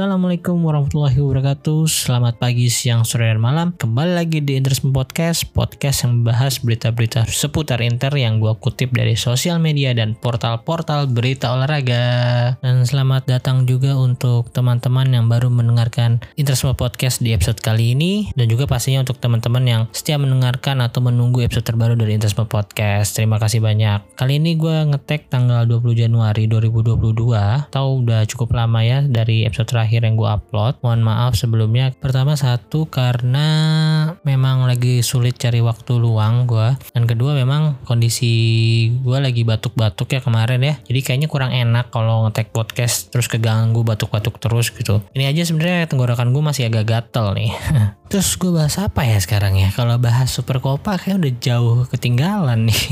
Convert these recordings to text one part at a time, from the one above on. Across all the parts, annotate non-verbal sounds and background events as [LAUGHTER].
Assalamualaikum warahmatullahi wabarakatuh. Selamat pagi, siang, sore, dan malam. Kembali lagi di Interisme Podcast Podcast yang membahas berita-berita seputar Inter Yang gue kutip dari sosial media dan portal-portal berita olahraga. Dan selamat datang juga untuk teman-teman yang baru mendengarkan Interisme Podcast di episode kali ini. Dan juga pastinya untuk teman-teman yang setia mendengarkan atau menunggu episode terbaru dari Interisme Podcast. Terima kasih banyak. Kali ini gue ngetek tanggal 20 Januari 2022 Tahu udah cukup lama ya dari episode terakhir yang gue upload. Mohon maaf sebelumnya. Pertama satu karena memang lagi sulit cari waktu luang gue. Dan kedua memang kondisi gue lagi batuk-batuk ya kemarin ya. Jadi kayaknya kurang enak kalau ngetek podcast terus keganggu batuk-batuk terus gitu. Ini aja sebenarnya tenggorokan gue masih agak gatel nih. [LAUGHS] terus gue bahas apa ya sekarang ya? Kalau bahas Super Copa kayak udah jauh ketinggalan nih.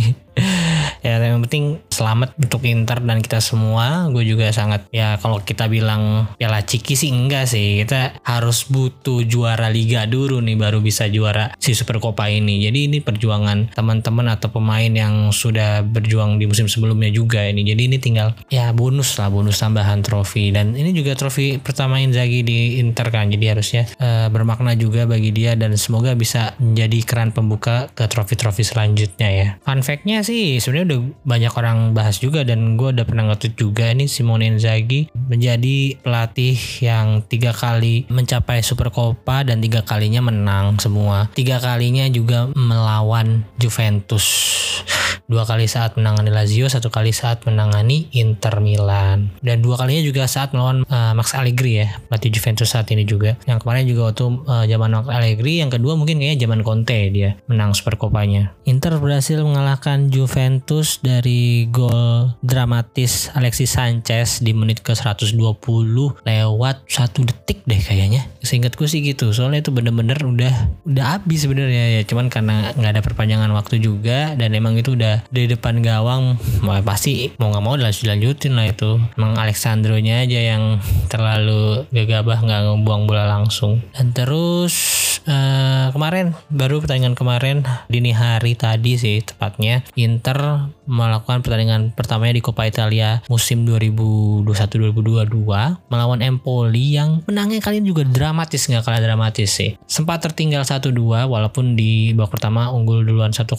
[LAUGHS] ya yang penting selamat untuk Inter dan kita semua. Gue juga sangat ya kalau kita bilang piala ciki sih enggak sih. Kita harus butuh juara liga dulu nih baru bisa juara si Super Copa ini. Jadi ini perjuangan teman-teman atau pemain yang sudah berjuang di musim sebelumnya juga ini. Jadi ini tinggal ya bonus lah bonus tambahan trofi. Dan ini juga trofi pertama Inzaghi di Inter kan. Jadi harusnya uh, bermakna juga bagi dia dan semoga bisa menjadi keran pembuka ke trofi-trofi selanjutnya ya. Fun fact-nya sih sebenarnya udah banyak orang bahas juga dan gue udah pernah ngetweet juga ini Simone Inzaghi menjadi pelatih yang tiga kali mencapai Super Copa dan tiga kalinya menang semua. Tiga kalinya juga melawan Juventus dua kali saat menangani Lazio satu kali saat menangani Inter Milan. Dan dua kalinya juga saat melawan uh, Max Allegri ya pelatih Juventus saat ini juga. Yang kemarin juga waktu uh, zaman Max Allegri yang kedua mungkin kayaknya zaman Conte dia menang Super Copanya Inter berhasil mengalahkan Juventus dari gol dramatis Alexis Sanchez di menit ke 120 lewat satu detik deh kayaknya. Seingatku sih gitu soalnya itu bener-bener udah udah habis sebenarnya ya. Cuman karena nggak ada perpanjangan waktu juga dan emang itu udah di depan gawang mau pasti mau nggak mau dilanjutin lah itu. Emang Alexandronya aja yang terlalu gegabah nggak ngebuang bola langsung. Dan terus uh, kemarin baru pertandingan kemarin dini hari tadi sih tepatnya Inter melakukan pertandingan pertamanya di Coppa Italia musim 2021-2022 melawan Empoli yang menangnya kali ini juga dramatis nggak kalah dramatis sih. Sempat tertinggal 1-2 walaupun di babak pertama unggul duluan 1-0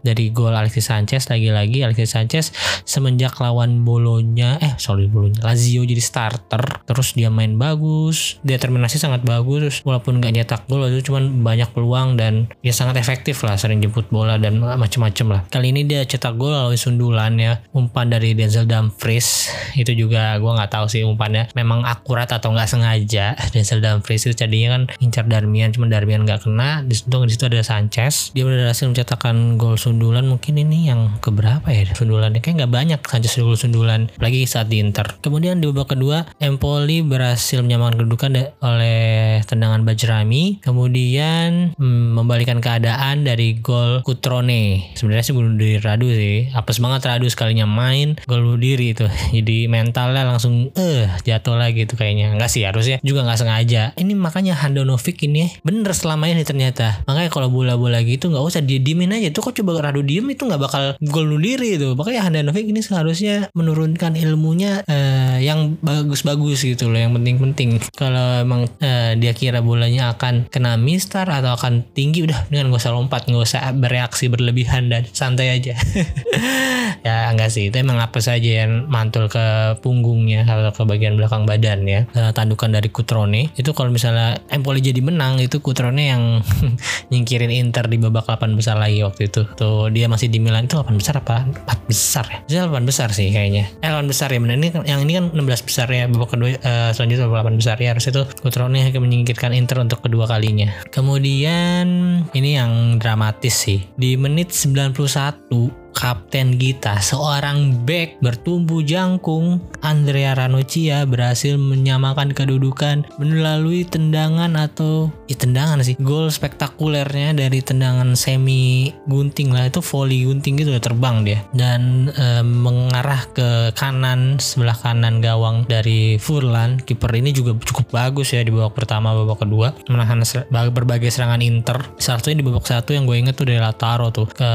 dari gol Alexis Sanchez. Lagi-lagi Alexis Sanchez semenjak lawan Bolonya eh sorry Bolonya Lazio jadi starter. Terus dia main bagus determinasi sangat bagus walaupun nggak nyetak gol itu cuman banyak peluang dan dia sangat efektif lah sering jemput bola dan macem-macem lah. Kali ini dia cetak gol melalui sundulan ya umpan dari Denzel Dumfries itu juga gue nggak tahu sih umpannya memang akurat atau nggak sengaja. Denzel Dumfries itu jadinya kan incar Darmian cuma Darmian nggak kena. Di situ di situ ada Sanchez. Dia berhasil mencetakkan gol sundulan mungkin ini yang keberapa ya sundulannya. Kayak nggak banyak Sanchez gol sundulan lagi saat di Inter. Kemudian di babak kedua Empoli berhasil menyamakan kedudukan oleh tendangan Bajrami. Kemudian hmm, membalikan keadaan dari gol Kutrone sebenarnya sih bunuh diri Radu sih apes banget Radu sekalinya main gol diri itu. [LAUGHS] Jadi mentalnya langsung eh jatuh lagi tuh kayaknya. Enggak sih harusnya juga nggak sengaja. Ini makanya Handanovic ini bener selama ini ternyata. Makanya kalau bola-bola gitu nggak usah diemin aja. Tuh kok coba Radu diem itu nggak bakal gol diri itu. Makanya Handanovic ini seharusnya menurunkan ilmunya eh, yang bagus-bagus gitu loh yang penting-penting. Kalau emang eh, dia kira bolanya akan kena mistar atau akan tinggi udah dengan gak usah lompat nggak usah bereaksi berlebihan dan santai aja [LAUGHS] [LAUGHS] ya enggak sih. Itu emang apa saja yang mantul ke punggungnya atau ke bagian belakang badan ya tandukan dari Kutrone. Itu kalau misalnya Empoli jadi menang itu Kutrone yang [LAUGHS] nyingkirin Inter di babak 8 besar lagi waktu itu. Tuh dia masih di Milan. Itu 8 besar apa? 4 besar ya? Bisa 8 besar sih kayaknya. Eh 8 besar ya benar ini kan- yang ini kan 16 besar ya babak kedua uh, selanjutnya babak 8 besar. Ya harus itu Kutrone akan menyingkirkan Inter untuk kedua kalinya. Kemudian ini yang dramatis sih. Di menit 91 kapten kita, seorang back bertumbuh jangkung, Andrea Ranocchia berhasil menyamakan kedudukan melalui tendangan atau ya tendangan sih, gol spektakulernya dari tendangan semi gunting lah. Itu volley gunting gitu terbang dia. Dan e, mengarah ke kanan sebelah kanan gawang dari Furlan. Kiper ini juga cukup bagus ya di babak pertama, babak kedua. Menahan berbagai serangan Inter. Salah satunya di babak satu yang gue inget tuh dari Lautaro tuh, ke,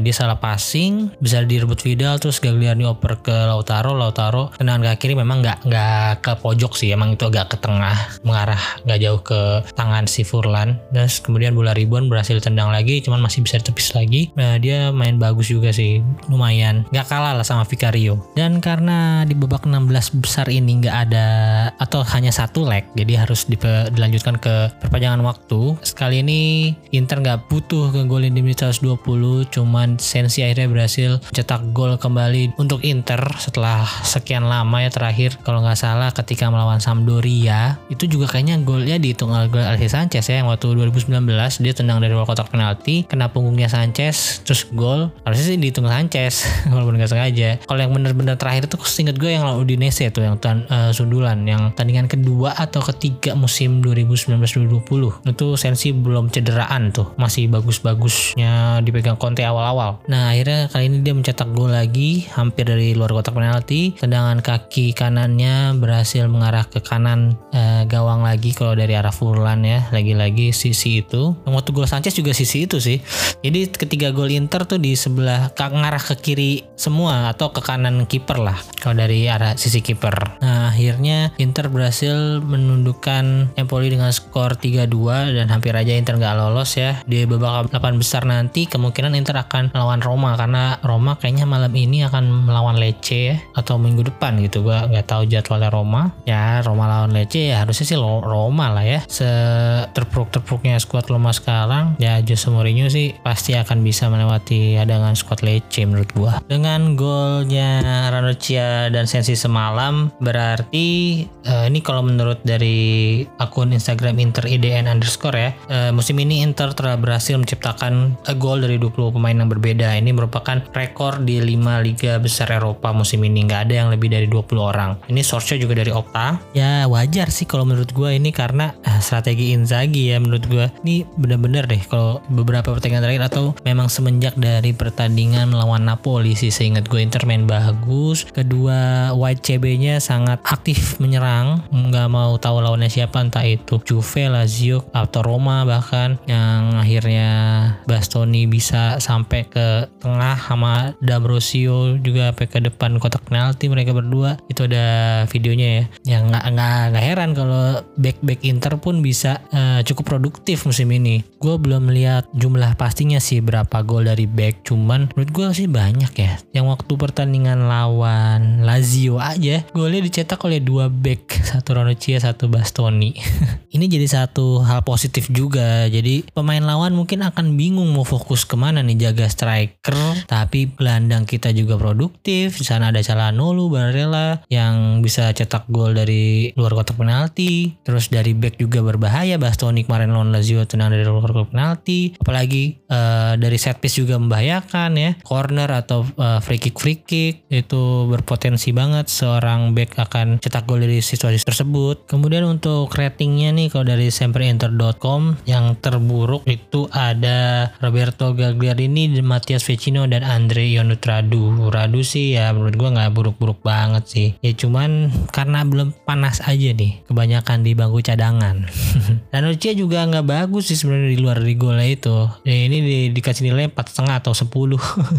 dia salah pasti passing bisa direbut Vidal terus Gagliardini oper ke Lautaro Lautaro tendangan kaki kiri memang nggak nggak ke pojok sih emang itu agak ke tengah mengarah nggak jauh ke tangan si Furlan. Terus kemudian bola ribon berhasil tendang lagi cuman masih bisa ditepis lagi. Nah, dia main bagus juga sih lumayan. Nggak kalah lah sama Vicario. Dan karena di babak 16 besar ini nggak ada atau hanya satu leg jadi harus dilanjutkan ke perpanjangan waktu. Sekali ini Inter nggak butuh ke golin di menit 120 cuman Sensi akhirnya berhasil cetak gol kembali untuk Inter setelah sekian lama ya terakhir. Kalau nggak salah ketika melawan Sampdoria itu juga kayaknya golnya dihitung oleh Alexis Sanchez ya yang waktu 2019 dia tendang dari luar kotak penalti kena punggungnya Sanchez terus gol. Harusnya sih dihitung Sanchez [LAUGHS] walaupun nggak sengaja. Kalau yang bener-bener terakhir itu seinget gue yang lawan Udinese tuh yang tuan, uh, sundulan yang tandingan kedua atau ketiga musim 2019-2020 itu Sensi belum cederaan tuh masih bagus-bagusnya dipegang Conte awal-awal. Nah akhirnya kali ini dia mencetak gol lagi hampir dari luar kotak penalti. Tendangan kaki kanannya berhasil mengarah ke kanan uh, gawang lagi kalau dari arah Furlan ya lagi-lagi sisi itu. Yang waktu gol Sanchez juga sisi itu sih. Jadi ketiga gol Inter tuh di sebelah ngarah ke kiri semua atau ke kanan kiper lah kalau dari arah sisi kiper. Nah akhirnya Inter berhasil menundukkan Empoli dengan skor 3-2 dan hampir aja Inter nggak lolos ya. Di babak 8 besar nanti kemungkinan Inter akan melawan Roma karena Roma kayaknya malam ini akan melawan Lecce ya atau minggu depan gitu. Gua nggak tahu jadwalnya Roma. Ya Roma lawan Lecce ya harusnya sih Roma lah ya. Se terpuruk-terpuruknya skuad Roma sekarang ya Jose Mourinho sih pasti akan bisa melewati hadangan skuad Lecce menurut gua. Dengan golnya Ranocchia dan Sensi semalam berarti uh, ini kalau menurut dari akun Instagram Inter IDN underscore ya uh, musim ini Inter telah berhasil menciptakan gol dari 20 pemain yang berbeda. Ini merupakan rekor di 5 liga besar Eropa musim ini. Nggak ada yang lebih dari 20 orang. Ini source juga dari Opta. Ya wajar sih kalau menurut gue ini karena uh, strategi Inzaghi ya menurut gue ini bener-bener deh kalau beberapa pertandingan terakhir atau memang semenjak dari pertandingan melawan Napoli sih seingat gue Inter main bagus. Kedua White CB-nya sangat aktif menyerang. Nggak mau tahu lawannya siapa entah itu Juve, Lazio atau Roma bahkan. Yang akhirnya Bastoni bisa sampai ke tengah sama D'Ambrosio juga sampai ke depan kotak penalti mereka berdua. Itu ada videonya ya. Yang nggak nggak nggak heran kalau back back Inter pun bisa uh, cukup produktif musim ini. Gue belum melihat jumlah pastinya sih berapa gol dari back cuman menurut gue sih banyak ya. Yang waktu pertandingan lawan Lazio aja golnya dicetak oleh dua back satu Ranocchia satu Bastoni. [LAUGHS] Ini jadi satu hal positif juga. Jadi pemain lawan mungkin akan bingung mau fokus ke mana nih jaga striker tapi gelandang kita juga produktif. Di sana ada Calhanoglu Barella yang bisa cetak gol dari luar kotak penalti. Terus dari back juga berbahaya. Bastoni kemarin lawan Lazio tenang dari luar kotak penalti. Apalagi uh, dari set piece juga membahayakan ya. Corner atau uh, free kick free kick. Itu berpotensi banget seorang back akan cetak gol dari situasi tersebut. Kemudian untuk ratingnya nih kalau dari semperenter.com yang terburuk itu ada Roberto Gagliardini, Matias Vecino dan Andre Ionut Radu Radu sih ya menurut gua nggak buruk-buruk banget sih. Ya cuman karena belum panas aja nih kebanyakan di bangku cadangan. [LAUGHS] Dan Lucia juga nggak bagus sih sebenarnya di luar di golnya itu. Ya ini di, dikasih nilai empat setengah atau 10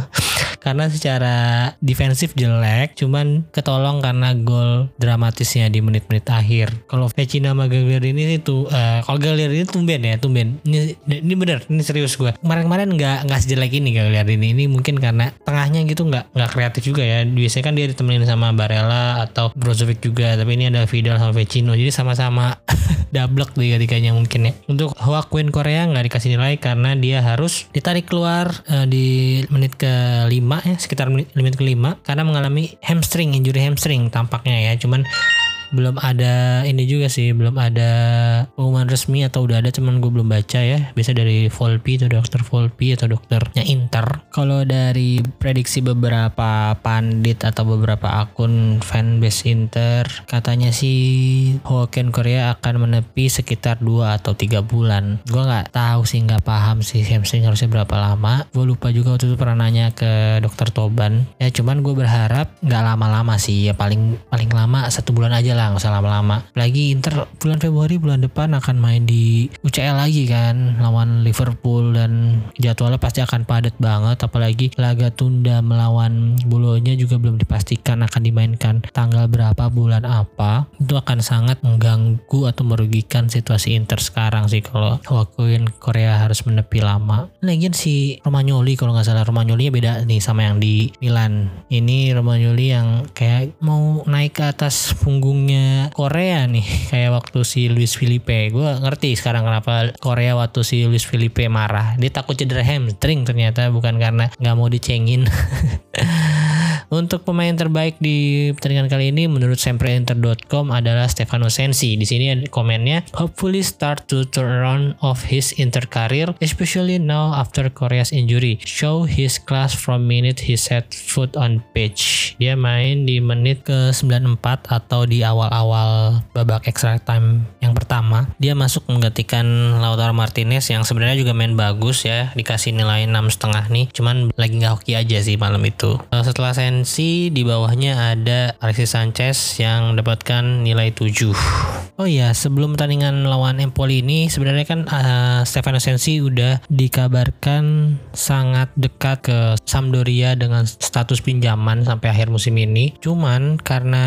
[LAUGHS] karena secara defensif jelek cuman ketolong karena gol dramatisnya di menit-menit akhir. Kalau Vecino sama Gagliardini itu uh, kalau Gagliardini tumben ya tumben. Ini ini bener ini serius gue kemarin-kemarin nggak nggak sejelek ini Gagliardini ini mungkin karena tengahnya gitu nggak nggak kreatif juga ya. Biasanya kan dia ditemenin sama Barella atau Brozovic juga tapi ini ada Vidal sama Vecino. Jadi sama-sama [LAUGHS] double tiga-tiganya mungkin ya. Untuk Joaquin Korea nggak dikasih nilai karena dia harus ditarik keluar uh, di menit ke 5 ya sekitar menit, menit ke 5 karena mengalami hamstring injury hamstring tampaknya ya. Cuman belum ada ini juga sih belum ada pengumuman resmi atau udah ada cuman gue belum baca ya. Biasa dari Volpi atau dokter Volpi atau dokternya Inter. Kalau dari prediksi beberapa pandit atau beberapa akun fanbase Inter katanya sih Hoken Korea akan menepi sekitar 2 atau 3 bulan. Gue nggak tahu sih nggak paham sih hamstring harusnya berapa lama. Gue lupa juga waktu itu pernah nanya ke dokter Toban. Ya cuman gue berharap nggak lama-lama sih ya paling paling lama satu bulan aja lah lah nggak usah lama-lama. Lagi Inter bulan Februari bulan depan akan main di UCL lagi kan lawan Liverpool dan jadwalnya pasti akan padat banget. Apalagi laga tunda melawan Bolonya juga belum dipastikan akan dimainkan tanggal berapa bulan apa. Itu akan sangat mengganggu atau merugikan situasi Inter sekarang sih kalau wakuin Korea harus menepi lama. Lagian si Romagnoli kalau nggak salah. Romagnoli beda nih sama yang di Milan. Ini Romagnoli yang kayak mau naik ke atas punggungnya Korea nih [LAUGHS] kayak waktu si Luis Felipe. Gue ngerti sekarang kenapa Korea waktu si Luis Felipe marah. Dia takut cedera hamstring ternyata bukan karena nggak mau dicengin [LAUGHS] Untuk pemain terbaik di pertandingan kali ini menurut sempreinter.com adalah Stefano Sensi. Di sini komennya, hopefully start to turn around of his Inter career, especially now after Korea's injury. Show his class from minute he set foot on pitch. Dia main di menit ke 94 atau di awal-awal babak extra time yang pertama. Dia masuk menggantikan Lautaro Martinez yang sebenarnya juga main bagus ya, dikasih nilai 6,5 nih. Cuman lagi nggak hoki aja sih malam itu. Setelah Sensi Chelsea di bawahnya ada Alexis Sanchez yang mendapatkan nilai 7. Oh iya, sebelum pertandingan lawan Empoli ini sebenarnya kan uh, Stefano Sensi udah dikabarkan sangat dekat ke Sampdoria dengan status pinjaman sampai akhir musim ini. Cuman karena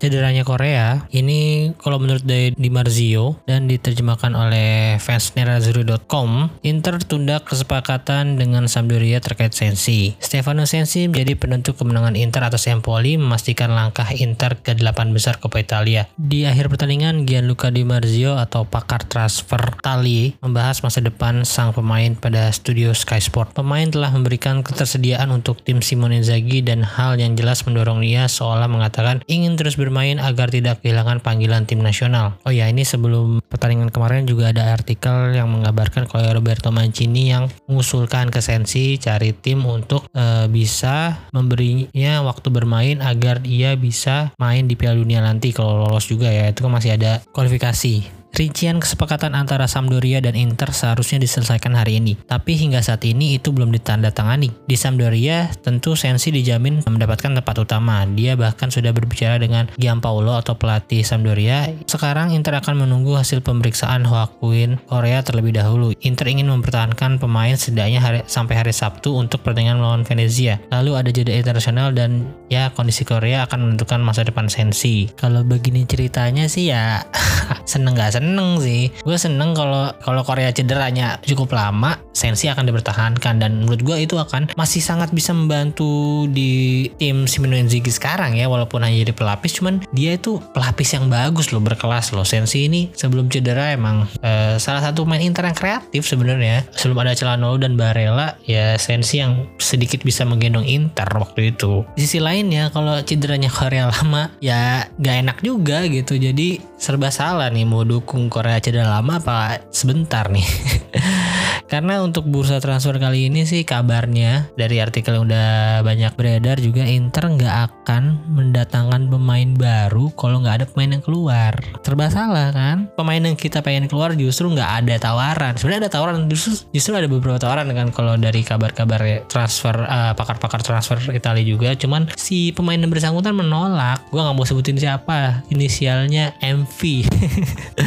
cederanya Korea, ini kalau menurut Di, Di Marzio dan diterjemahkan oleh fans Nerazzurri.com, Inter tunda kesepakatan dengan Sampdoria terkait Sensi. Stefano Sensi menjadi penentu kemenangan kemenangan Inter atas Empoli memastikan langkah Inter ke delapan besar Coppa Italia. Di akhir pertandingan, Gianluca Di Marzio atau pakar transfer Tali membahas masa depan sang pemain pada studio Sky Sport. Pemain telah memberikan ketersediaan untuk tim Simone Inzaghi dan hal yang jelas mendorong dia seolah mengatakan ingin terus bermain agar tidak kehilangan panggilan tim nasional. Oh ya, ini sebelum pertandingan kemarin juga ada artikel yang mengabarkan kalau Roberto Mancini yang mengusulkan ke Sensi cari tim untuk uh, bisa memberi ya waktu bermain agar ia bisa main di Piala Dunia nanti kalau lolos juga ya. Itu kan masih ada kualifikasi Rincian kesepakatan antara Sampdoria dan Inter seharusnya diselesaikan hari ini, tapi hingga saat ini itu belum ditandatangani. Di Sampdoria, tentu Sensi dijamin mendapatkan tempat utama. Dia bahkan sudah berbicara dengan Gianpaolo atau pelatih Sampdoria. Sekarang Inter akan menunggu hasil pemeriksaan Hoakuin Korea terlebih dahulu. Inter ingin mempertahankan pemain setidaknya hari, sampai hari Sabtu untuk pertandingan melawan Venezia. Lalu ada jeda internasional dan ya kondisi Korea akan menentukan masa depan Sensi. Kalau begini ceritanya sih ya [LAUGHS] seneng gak seneng sih. Gue seneng kalau kalau Korea cederanya cukup lama Sensi akan dipertahankan. Dan menurut gue itu akan masih sangat bisa membantu di tim Simone Inzaghi sekarang ya walaupun hanya jadi pelapis. Cuman dia itu pelapis yang bagus loh berkelas loh. Sensi ini sebelum cedera emang uh, salah satu main Inter yang kreatif sebenarnya. Sebelum ada Celanolo dan Barella ya Sensi yang sedikit bisa menggendong Inter waktu itu. Di sisi lain ya kalau cederanya Korea lama ya gak enak juga gitu. Jadi serba salah nih mau Korea cedera lama apa sebentar nih [LAUGHS] Karena untuk bursa transfer kali ini sih kabarnya dari artikel yang udah banyak beredar juga Inter nggak akan mendatangkan pemain baru kalau nggak ada pemain yang keluar. Serba salah kan? Pemain yang kita pengen keluar justru nggak ada tawaran. Sebenarnya ada tawaran justru justru ada beberapa tawaran kan kalau dari kabar-kabar transfer uh, pakar-pakar transfer Italia juga. Cuman si pemain yang bersangkutan menolak. Gua nggak mau sebutin siapa. Inisialnya MV.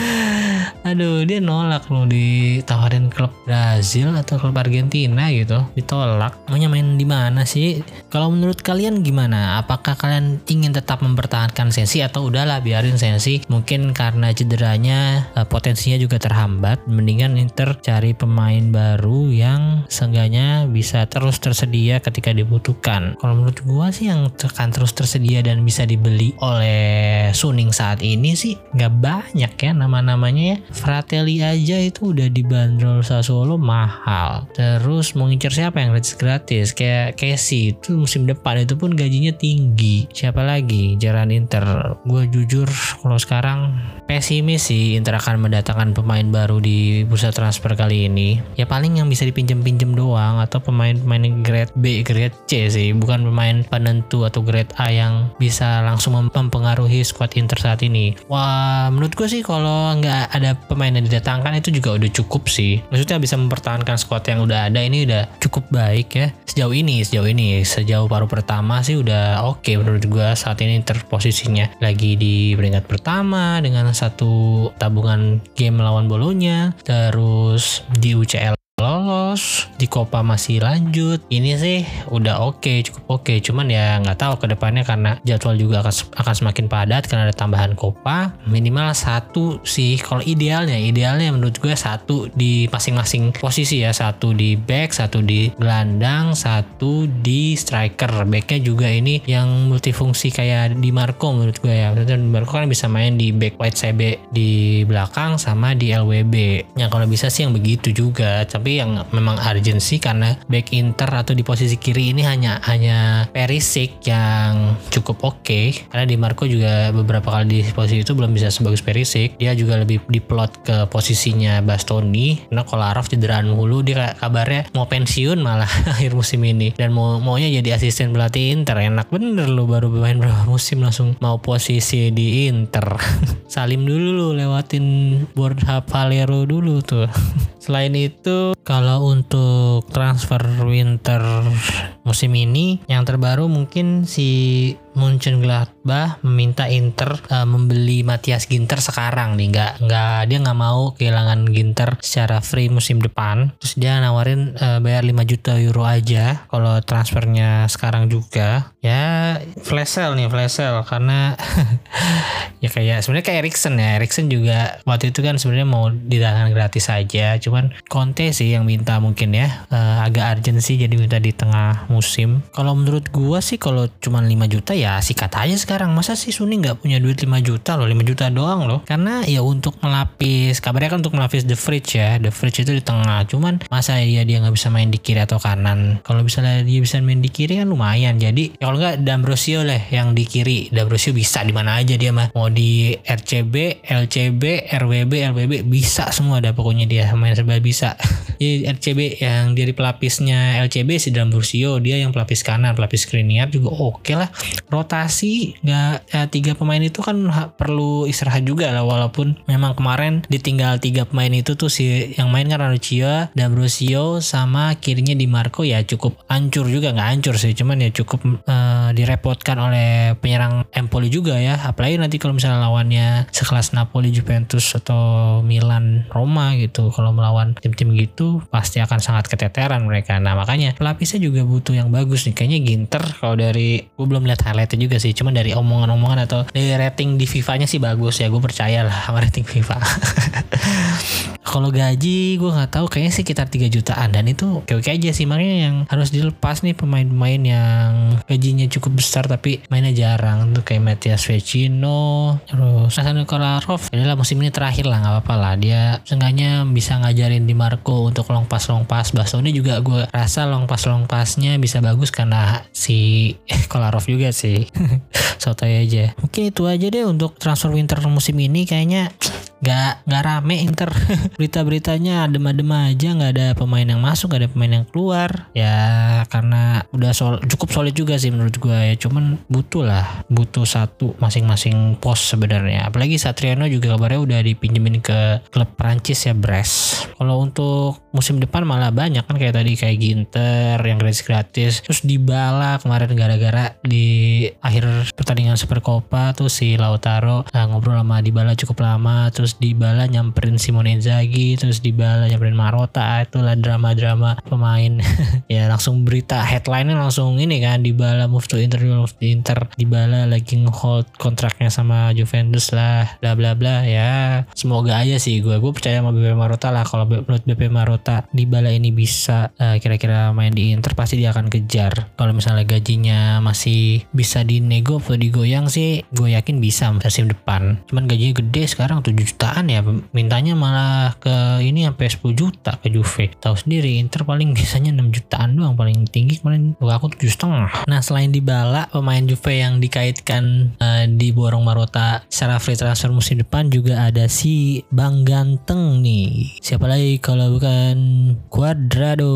[LAUGHS] Aduh dia nolak loh ditawarin klub Brazil atau klub Argentina gitu ditolak. Maunya main di mana sih? Kalau menurut kalian gimana? Apakah kalian ingin tetap mempertahankan Sensi atau udahlah biarin Sensi mungkin karena cederanya uh, potensinya juga terhambat mendingan Inter cari pemain baru yang seenggaknya bisa terus tersedia ketika dibutuhkan. Kalau menurut gua sih yang akan terus tersedia dan bisa dibeli oleh Suning saat ini sih nggak banyak ya nama-namanya ya. Fratelli aja itu udah dibanderol Sassuolo mahal. Terus mau ngincer siapa yang gratis gratis? Kayak Casey itu musim depan itu pun gajinya tinggi. Siapa lagi? Jalan Inter. Gue jujur kalau sekarang pesimis sih Inter akan mendatangkan pemain baru di bursa transfer kali ini. Ya paling yang bisa dipinjem-pinjem doang atau pemain-pemain grade B, grade C sih, bukan pemain penentu atau grade A yang bisa langsung mempengaruhi squad Inter saat ini. Wah, menurut gue sih kalau nggak ada pemain yang didatangkan itu juga udah cukup sih. Maksudnya bisa mempertahankan squad yang udah ada ini udah cukup baik ya. Sejauh ini, sejauh ini, sejauh paruh pertama sih udah oke okay menurut gue saat ini Inter posisinya lagi di peringkat pertama dengan satu tabungan game melawan Bolonya terus di UCL lolos di Copa masih lanjut. Ini sih udah oke okay, cukup oke. Okay. cuman ya nggak tahu ke depannya karena jadwal juga akan akan semakin padat karena ada tambahan Copa minimal satu sih. Kalau idealnya idealnya menurut gue satu di masing-masing posisi ya. Satu di back satu di gelandang satu di striker. Backnya juga ini yang multifungsi kayak di Marco menurut gue ya. Di Marco kan bisa main di back white CB di belakang sama di LWB ya kalau bisa sih yang begitu juga. Tapi tapi yang memang urgency karena back Inter atau di posisi kiri ini hanya hanya Perisic yang cukup oke. Okay. karena di Marco juga beberapa kali di posisi itu belum bisa sebagus Perisic. Dia juga lebih diplot ke posisinya Bastoni. Karena Kolarov cederaan hulu dia kabarnya mau pensiun malah [LAUGHS] akhir musim ini. Dan mau maunya jadi asisten pelatih Inter. Enak bener lo baru bermain berapa musim langsung mau posisi di Inter. [LAUGHS] Salim dulu lo lewatin board Valero dulu tuh. [LAUGHS] Selain itu kalau untuk transfer winter musim ini. Yang terbaru mungkin si Mönchengladbach meminta Inter uh, membeli Matias Ginter sekarang nih. Nggak nggak dia nggak mau kehilangan Ginter secara free musim depan. Terus dia nawarin uh, bayar 5 juta euro aja kalau transfernya sekarang juga. Ya flash sale nih flash sale. Karena [LAUGHS] ya kayak sebenarnya kayak Erikson ya. Erikson juga waktu itu kan sebenarnya mau didatangkan gratis aja. Cuman Conte sih yang minta mungkin ya uh, agak urgent sih jadi minta di tengah musim. Kalau menurut gua sih kalau cuma 5 juta ya sikat aja sekarang. Masa sih Suni nggak punya duit 5 juta loh? 5 juta doang loh. Karena ya untuk melapis kabarnya kan untuk melapis the fridge ya. The fridge itu di tengah. Cuman masa ya dia nggak bisa main di kiri atau kanan? Kalau misalnya dia bisa main di kiri kan lumayan. Jadi ya kalau nggak D'Ambrosio lah yang di kiri. D'Ambrosio bisa di mana aja dia mah. Mau di RCB LCB RWB LWB bisa semua ada pokoknya dia. Main serba bisa [LAUGHS] jadi RCB yang dari pelapisnya LCB si D'Ambrosio dia yang pelapis kanan pelapis Skriniar juga oke okay lah. Rotasi nggak ya, tiga pemain itu kan perlu istirahat juga lah walaupun memang kemarin ditinggal tiga pemain itu tuh si yang main kan Ranuccio dan Brusio sama kirinya di Marco. Ya cukup hancur juga nggak hancur sih cuman ya cukup uh, direpotkan oleh penyerang Empoli juga ya. Apalagi nanti kalau misalnya lawannya sekelas Napoli Juventus atau Milan Roma gitu kalau melawan tim-tim gitu pasti akan sangat keteteran mereka. Nah makanya pelapisnya juga butuh yang bagus nih. Kayaknya Ginter kalau dari gue belum lihat highlight highlightnya juga sih. Cuman dari omongan-omongan atau dari rating di FIFA-nya sih bagus ya. Gue percaya lah sama rating FIFA [LAUGHS] kalau gaji gue nggak tahu. Kayaknya sih sekitar 3 jutaan. Dan itu oke oke aja sih. Makanya yang harus dilepas nih pemain-pemain yang gajinya cukup besar tapi mainnya jarang. Tuh kayak Matias Vecino terus Hasan Kolarov. Adalah musim ini terakhir lah nggak apa-apa lah. Dia seenggaknya bisa ngajarin di Marco untuk long pass long pass. Bastoni juga gue rasa long pass long passnya bisa bagus karena si [LAUGHS] Kolarov juga sih. [LAUGHS] Sotoy aja. Mungkin itu aja deh untuk transfer winter musim ini. Kayaknya nggak nggak rame Inter. [LAUGHS] Berita-beritanya adem-adem aja nggak ada pemain yang masuk nggak ada pemain yang keluar. Ya karena udah sol cukup solid juga sih menurut gue ya. Cuman butuh lah butuh satu masing-masing pos sebenarnya. Apalagi Satriano juga kabarnya udah dipinjemin ke klub Prancis ya Brest. Kalau untuk musim depan malah banyak kan kayak tadi kayak Ginter yang gratis gratis. Terus Dybala kemarin gara-gara di akhir pertandingan Super Copa tuh si Lautaro nah, ngobrol sama Dybala cukup lama. Terus terus Dybala nyamperin Simone Inzaghi terus Dybala nyamperin Marota itulah drama-drama pemain. [LAUGHS] Ya langsung berita headline-nya langsung ini kan Dybala move to Inter move to Inter Dybala lagi ngehold kontraknya sama Juventus lah bla bla bla ya. Semoga aja sih gue gue percaya sama BP Marota lah. Kalau menurut BP Marota Dybala ini bisa eh, kira-kira main di Inter pasti dia akan kejar. Kalau misalnya gajinya masih bisa dinego atau digoyang sih gue yakin bisa musim depan. Cuman gajinya gede sekarang 7 juta jutaan ya mintanya malah ke ini sampai 10 juta ke Juve. Tahu sendiri Inter paling [LAUGHS] biasanya 6 jutaan doang paling tinggi kemarin. Aku tujuh setengah. Nah selain Dybala pemain Juve yang dikaitkan uh, di borong Marota secara free transfer musim depan juga ada si Bang Ganteng nih. Siapa lagi kalau bukan Cuadrado?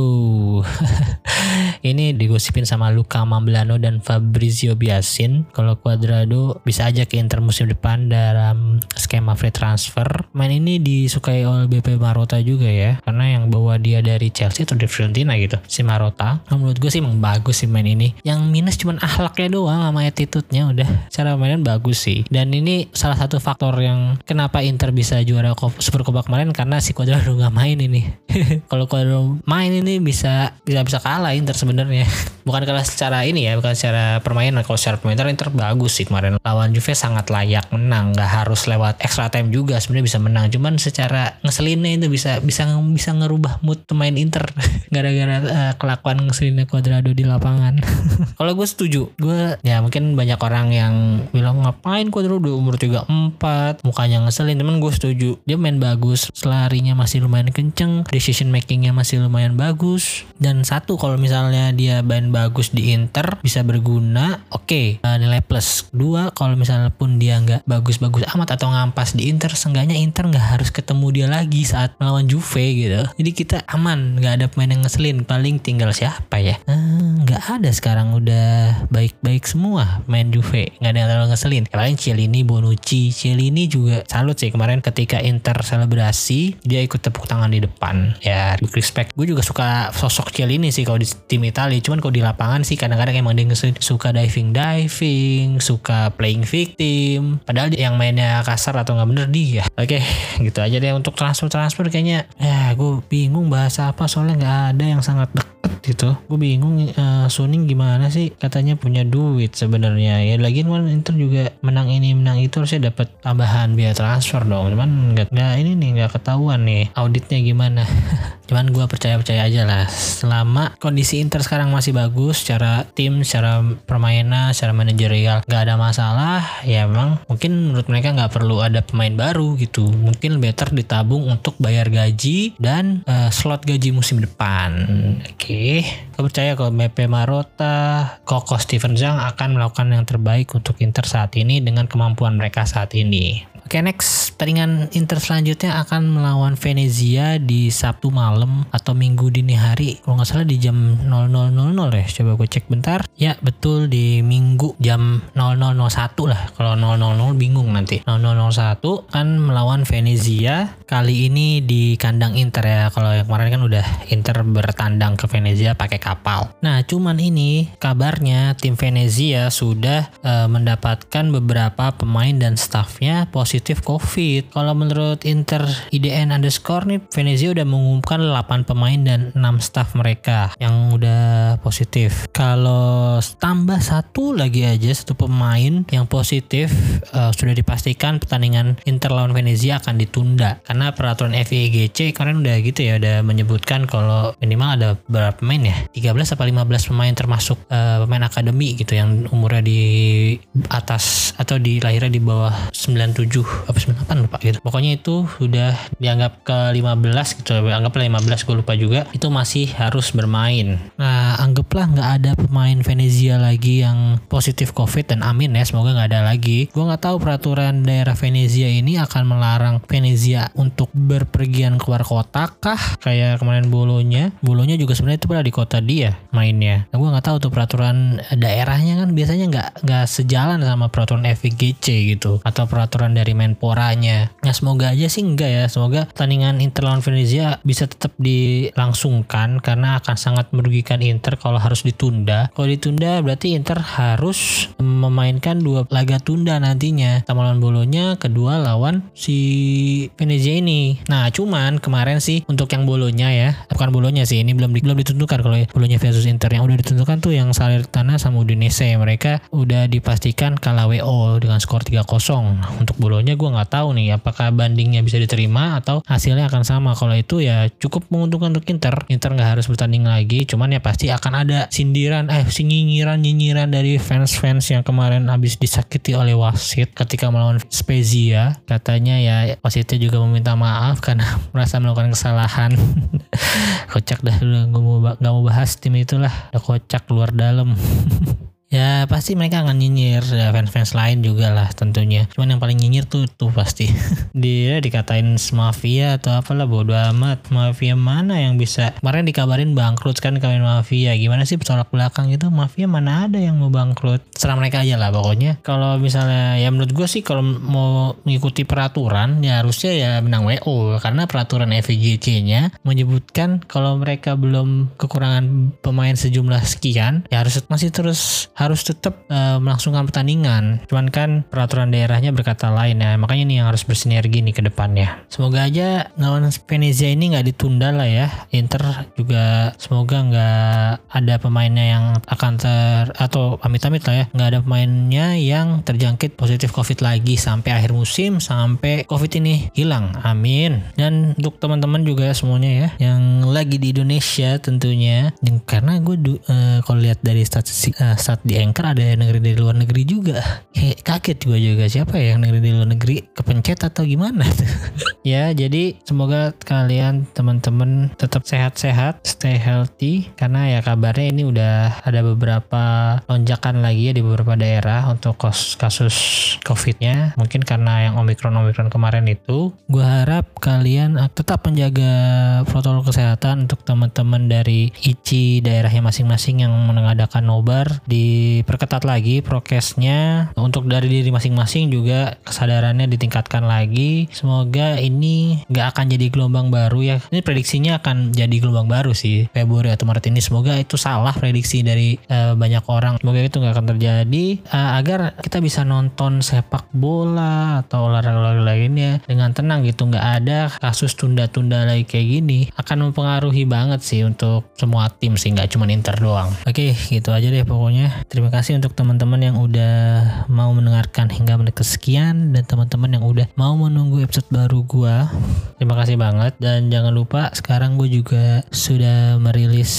[LAUGHS] Ini digosipin sama Luka Mamblano dan Fabrizio Biasin. Kalau Cuadrado bisa aja ke Inter musim depan dalam skema free transfer main ini disukai oleh BP Marota juga ya. Karena yang bawa dia dari Chelsea atau dari Fiorentina gitu si Marota. Nah, menurut gue sih emang bagus sih main ini. Yang minus cuman ahlaknya doang sama attitude-nya udah. Cara mainan bagus sih. Dan ini salah satu faktor yang kenapa Inter bisa juara Super Copa kemarin karena si Cuadrado nggak main ini. [LAUGHS] Kalau Cuadrado main ini bisa bisa bisa kalah Inter sebenarnya. [LAUGHS] Bukan kalah secara ini ya bukan secara permainan. Kalau secara permainan Inter bagus sih kemarin. Lawan Juve sangat layak menang nggak harus lewat extra time juga sebenarnya bisa menang. Cuman secara ngeselinnya itu bisa bisa bisa ngerubah mood pemain Inter [LAUGHS] gara-gara uh, kelakuan ngeselinnya Cuadrado di lapangan. [LAUGHS] Kalau gue setuju. Gue ya mungkin banyak orang yang bilang ngapain Cuadrado? Umur 34 mukanya ngeselin. Cuman gue setuju. Dia main bagus selarinya masih lumayan kenceng decision makingnya masih lumayan bagus. Dan satu kalau misalnya dia main bagus di Inter bisa berguna oke okay, uh, nilai plus. Dua kalau misalnya pun dia nggak bagus-bagus amat atau ngampas di Inter seenggaknya Inter nggak harus ketemu dia lagi saat melawan Juve gitu. Jadi kita aman nggak ada pemain yang ngeselin. Paling tinggal siapa ya? Uh, nggak ada sekarang. Udah baik-baik semua main Juve. Nggak ada yang terlalu ngeselin. Paling Cielini Bonucci. Cielini juga salut sih kemarin ketika Inter selebrasi dia ikut tepuk tangan di depan. Ya respect. Gue juga suka sosok Cielini sih kalau di tim Italia. Cuman kalau di lapangan sih kadang-kadang emang dia suka diving diving suka playing victim. Padahal yang mainnya kasar atau nggak bener dia oke okay, gitu aja deh. Untuk transfer transfer kayaknya ya gue bingung bahasa apa soalnya nggak ada yang sangat deket gitu. Gue bingung uh, Suning gimana sih? Katanya punya duit sebenarnya. Ya lagi kan Inter juga menang ini menang itu harusnya dapat tambahan biaya transfer dong. Cuman nggak nggak ini nih nggak ketahuan nih auditnya gimana. [LAUGHS] Cuman gue percaya percaya aja lah. Selama kondisi Inter sekarang masih bagus secara tim secara permainan secara manajerial nggak ada masalah ya memang mungkin menurut mereka nggak perlu ada pemain baru gitu. Mungkin better ditabung untuk bayar gaji dan uh, slot gaji musim depan. Oke. Okay gue percaya kalau BP Marota, Koko Steven Zhang akan melakukan yang terbaik untuk Inter saat ini dengan kemampuan mereka saat ini. Oke okay, next. Pertandingan Inter selanjutnya akan melawan Venezia di Sabtu malam atau Minggu dini hari. Kalau nggak salah di jam 00.00 ya coba gue cek bentar. Ya betul. Di Minggu jam 00.01 lah. Kalau 000 bingung nanti. 0001 kan melawan Venezia. Kali ini di kandang Inter ya. Kalau yang kemarin kan udah Inter bertandang ke Venezia pakai kapal. Nah cuman ini kabarnya tim Venezia sudah uh, mendapatkan beberapa pemain dan staffnya positif positif COVID. Kalau menurut Inter IDN underscore nih, Venezia udah mengumumkan 8 pemain dan 6 staff mereka yang udah positif. Kalau tambah satu lagi aja satu pemain yang positif uh, sudah dipastikan pertandingan Inter lawan Venezia akan ditunda karena peraturan FIGC kemarin udah gitu ya udah menyebutkan kalau minimal ada berapa pemain ya 13 atau 15 pemain termasuk uh, pemain akademi gitu yang umurnya di atas atau di lahirnya di bawah 97 apa 98 lupa gitu. Pokoknya itu sudah dianggap ke 15 gitu anggaplah 15 gue lupa juga. Itu masih harus bermain. Nah anggaplah nggak ada pemain Venezia lagi yang positif covid dan amin ya semoga nggak ada lagi. Gue nggak tahu peraturan daerah Venezia ini akan melarang Venezia untuk berpergian keluar kota kah? Kayak kemarin bolonya. Bolonya juga sebenarnya itu pada di kota dia mainnya. Nah, gue nggak tahu tuh peraturan daerahnya kan. Biasanya nggak nggak sejalan sama peraturan FIGC gitu atau peraturan dari Menporanya. Ya semoga aja sih enggak ya. Semoga pertandingan Inter lawan Venezia bisa tetap dilangsungkan karena akan sangat merugikan Inter kalau harus ditunda. Kalau ditunda berarti Inter harus memainkan dua laga tunda nantinya. Sama lawan Bolonya, kedua lawan si Venezia ini. Nah, cuman kemarin sih untuk yang Bolonya ya, bukan Bolonya sih, ini belum di, belum ditentukan kalau Bolonya versus Inter yang udah ditentukan tuh yang Salernitana sama Udinese. Mereka udah dipastikan kalah WO dengan skor 3-0 untuk Bolonya hasilnya gue nggak tahu nih apakah bandingnya bisa diterima atau hasilnya akan sama. Kalau itu ya cukup menguntungkan untuk Inter. Inter nggak harus bertanding lagi cuman ya pasti akan ada sindiran eh nyinyiran nyinyiran dari fans-fans yang kemarin habis disakiti oleh wasit ketika melawan Spezia. Katanya ya wasitnya juga meminta maaf karena [LAUGHS] merasa melakukan kesalahan. [LAUGHS] Kocak dah mau nggak mau bahas tim itulah. Udah kocak luar dalam [LAUGHS] ya pasti mereka akan nyinyir ya, fans-fans lain juga lah tentunya. Cuman yang paling nyinyir tuh tuh pasti. [LAUGHS] Dia dikatain mafia atau apalah bodo amat. Mafia mana yang bisa? Kemarin dikabarin bangkrut kan kawin mafia. Gimana sih tolak belakang itu mafia mana ada yang mau bangkrut? Serah mereka aja lah pokoknya. Kalau misalnya ya menurut gue sih kalau mau mengikuti peraturan ya harusnya ya menang WO karena peraturan FIGC nya menyebutkan kalau mereka belum kekurangan pemain sejumlah sekian ya harus masih terus tetap uh, melangsungkan pertandingan. Cuman kan peraturan daerahnya berkata lain ya. Makanya ini yang harus bersinergi nih ke depannya. Semoga aja lawan Venezia ini nggak ditunda lah ya. Inter juga semoga nggak ada pemainnya yang akan ter atau amit-amit lah ya. Nggak ada pemainnya yang terjangkit positif COVID lagi sampai akhir musim sampai COVID ini hilang. Amin. Dan untuk teman-teman juga semuanya ya yang lagi di Indonesia tentunya. Karena gue uh, kalau lihat dari statistik uh, stat di Anchor ada yang negeri dari luar negeri juga. Kayak kaget juga juga siapa ya yang negeri dari luar negeri? Kepencet atau gimana [LAUGHS] ya jadi semoga kalian teman-teman tetap sehat-sehat stay healthy karena ya kabarnya ini udah ada beberapa lonjakan lagi ya di beberapa daerah untuk kasus covidnya. Mungkin karena yang omikron omikron kemarin itu. Gue harap kalian tetap menjaga protokol kesehatan untuk teman-teman dari ICI daerahnya masing-masing yang mengadakan nobar di diperketat lagi prokesnya. Untuk dari diri masing-masing juga kesadarannya ditingkatkan lagi. Semoga ini nggak akan jadi gelombang baru ya. Ini prediksinya akan jadi gelombang baru sih Februari atau Maret ini. Semoga itu salah prediksi dari uh, banyak orang. Semoga itu nggak akan terjadi uh, agar kita bisa nonton sepak bola atau olahraga lainnya dengan tenang gitu. Nggak ada kasus tunda-tunda lagi kayak gini. Akan mempengaruhi banget sih untuk semua tim sih nggak cuma Inter doang. Oke gitu aja deh pokoknya Terima kasih untuk teman-teman yang udah mau mendengarkan hingga menit kesekian dan teman-teman yang udah mau menunggu episode baru gua. Terima kasih banget dan jangan lupa sekarang gue juga sudah merilis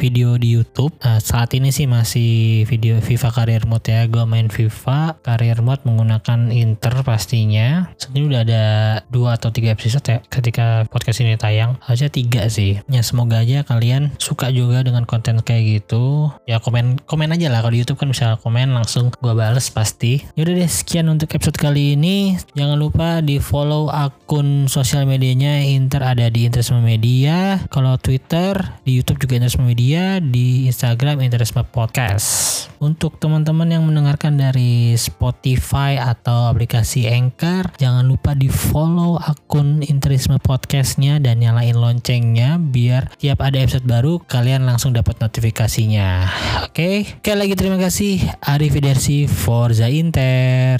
video di YouTube. Nah, saat ini sih masih video FIFA Career Mode ya. Gue main FIFA Career Mode menggunakan Inter pastinya. Ini udah ada dua atau tiga episode ya ketika podcast ini tayang. Harusnya tiga sih. Ya semoga aja kalian suka juga dengan konten kayak gitu. Ya komen komen aja lah kalau di YouTube kan bisa komen langsung gue bales pasti. Yaudah deh sekian untuk episode kali ini. Jangan lupa di follow akun sosial medianya Inter ada di Interisme Media. Kalau Twitter di YouTube juga Interisme Media, di Instagram Interisme Podcast. Untuk teman-teman yang mendengarkan dari Spotify atau aplikasi Anchor, jangan lupa di follow akun Interisme Podcastnya dan nyalain loncengnya biar tiap ada episode baru kalian langsung dapat notifikasinya. Oke, okay? oke lagi terima kasih. Arrivederci Forza Inter.